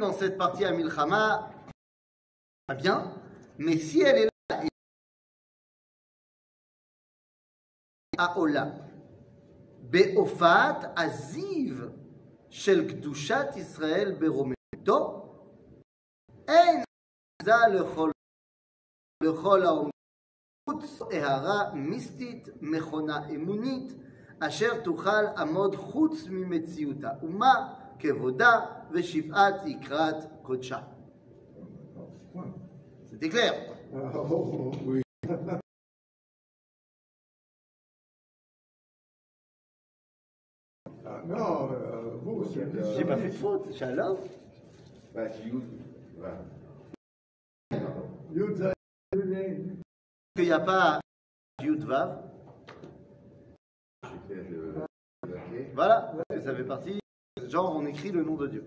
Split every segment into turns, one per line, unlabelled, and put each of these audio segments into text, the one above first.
dans cette partie à Milchama, pas bien, mais si elle est là, à Ola, Be'ofat Aziv shel Kdushat Israël Berometo, אין זה לכל, לכל העומד חוץ הערה מיסטית, מכונה אמונית, אשר תוכל עמוד חוץ ממציאותה, ומה Kevoda, Veshivat, Ikrat, Kocha. C'était clair
oui. Non, vous.
J'ai pas fait de faute, Shalom.
Bah,
n'y a pas Yud Vav. Voilà, ça fait partie. Genre, on écrit le nom de Dieu.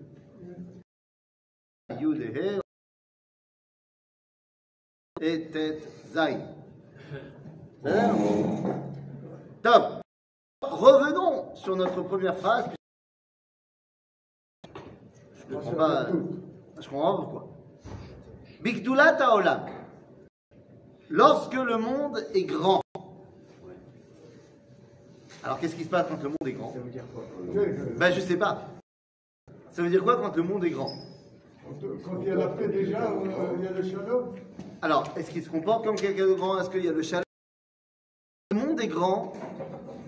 Et Tet Zayn. Top. Revenons sur notre première phrase. Je comprends pas, je comprends pas pourquoi. Bigdulat Haolam. Lorsque le monde est grand. Alors qu'est-ce qui se passe quand le monde est grand
Zay-
Ben je sais pas. Ça veut dire quoi quand le monde est grand
Quand il y a la paix déjà, euh, il y a le shalom.
Alors, est-ce qu'il se comporte comme quelqu'un de grand? Est-ce qu'il y a le chalet Le monde est grand,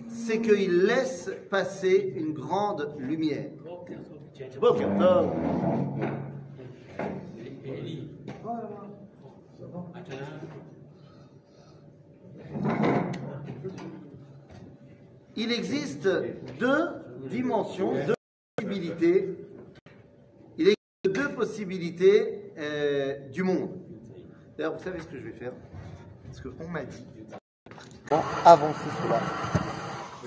c'est qu'il laisse passer une grande lumière. Il existe deux dimensions, deux possibilités. Il existe deux possibilités euh, du monde. D'ailleurs, vous savez ce que je vais faire? Parce qu'on m'a dit. Avancer cela.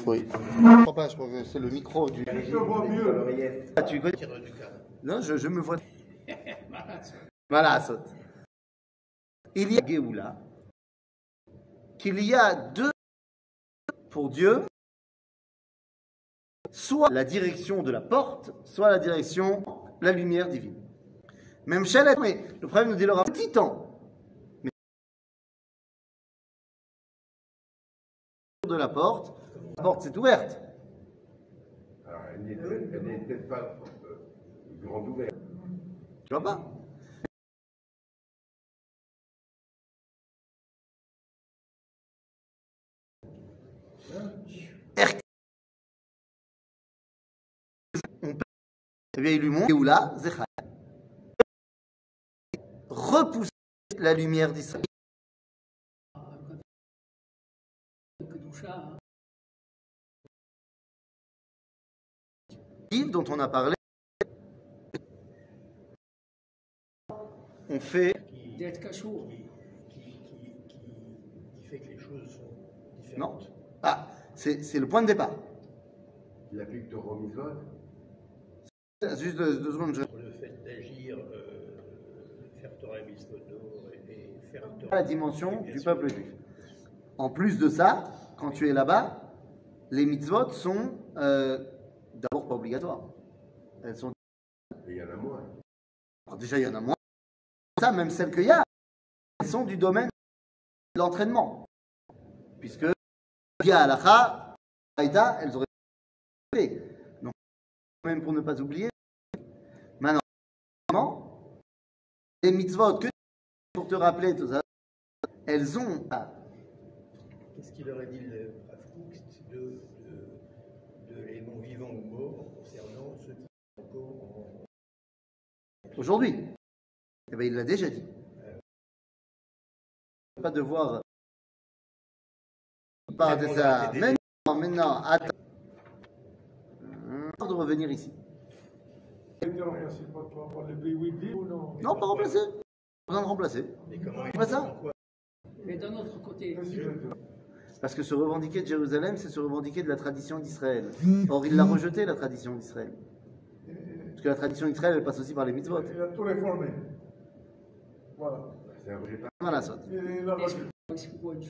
Oui. Je crois pas, je crois que c'est le micro du.
Je vois mieux.
Ah, tu connais Non, je, je me vois. Voilà, saute. Il y a Géoula, qu'il y a deux pour Dieu, soit la direction de la porte, soit la direction, la lumière divine. Même Chalet, mais le problème nous dit leur petit temps. Mais de la porte, la porte s'est ouverte.
Alors, elle n'est peut-être pas euh, grande ouverte.
Tu vois pas Eh bien, il lui montre Zechaya. Repousser la lumière d'Israël. Livre dont on a parlé, on fait
d'être cachour.
Non. Ah, c'est c'est le point de départ.
Il applique Mitzvot.
Juste deux, deux secondes. Je...
le fait d'agir, euh, faire Torah et, et faire
La dimension du peuple juif. En plus de ça, quand tu es là-bas, les mitzvot sont euh, d'abord pas obligatoires. Elles sont.
Il y en a moins.
Alors déjà, il y en a moins. Ça, même celles qu'il y a, elles sont du domaine de l'entraînement. Puisque, il y a halakha, Aïda, elles auraient été. Même pour ne pas oublier. Maintenant, les mitzvot, que pour te rappeler tout ça, elles ont.
Qu'est-ce qu'il aurait dit le de, de, de les non-vivants ou morts concernant ceux qui sont encore en.
Aujourd'hui. Eh bien, il l'a déjà dit. Pas devoir. Pas de ça. Maintenant, maintenant, attends. De revenir ici.
Non, pas
remplacer. Pas besoin de remplacer.
Font
ça.
Mais d'un autre côté,
Parce que se revendiquer de Jérusalem, c'est se revendiquer de la tradition d'Israël. Or, il l'a rejeté, la tradition d'Israël. Parce que la tradition d'Israël, elle passe aussi par les mitzvot.
Il a tout réformé. Voilà.
C'est un vrai pas.
Voilà, ça.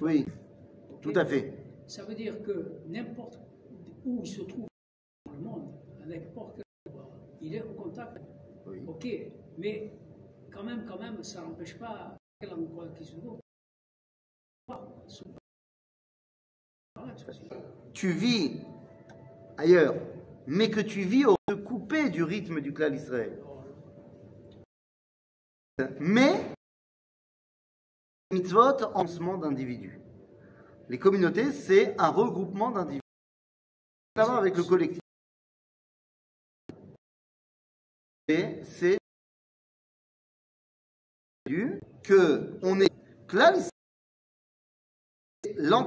Oui, tout à fait.
Ça veut dire que n'importe où il se trouve il est au contact.
Oui.
Ok, mais quand même, quand même, ça n'empêche pas quel endroit qui se voit.
Tu vis ailleurs, mais que tu vis au te couper du rythme du clan Israël. Mais mitzvot en d'individus. Les communautés, c'est un regroupement d'individus. Ça va avec le collectif. C'est que on est.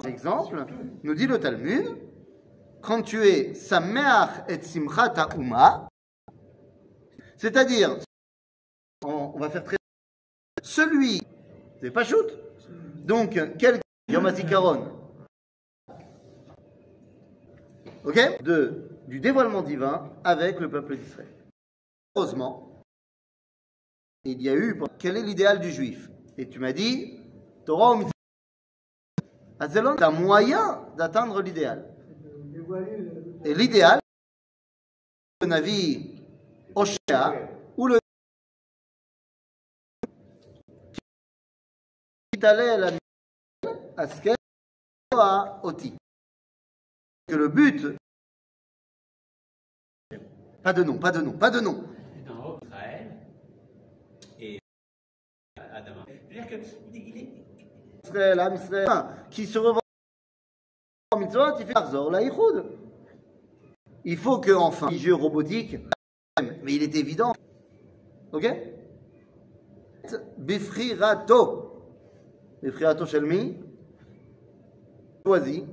L'exemple, nous dit le Talmud, quand tu es Sameach et Simchat Uma, c'est-à-dire, on, va faire très. Celui, c'est pas shoot. Donc, quel Yom Ok? De, Du dévoilement divin avec le peuple d'Israël. Heureusement, il y a eu. Quel est l'idéal du juif? Et tu m'as dit, Torah ou. Azelon, c'est un moyen d'atteindre l'idéal. Et l'idéal, le Navi Oshea, ou le qui à la à Oti. Que le but. Pas de nom, pas de nom, pas de nom.
en haut, Israël et Adama.
Qui se revendique en il fait Arzor la. Il faut que, enfin, les jeux robotiques, mais il est évident. Ok? Befrirato. Befrirato Shelmi. Choisi.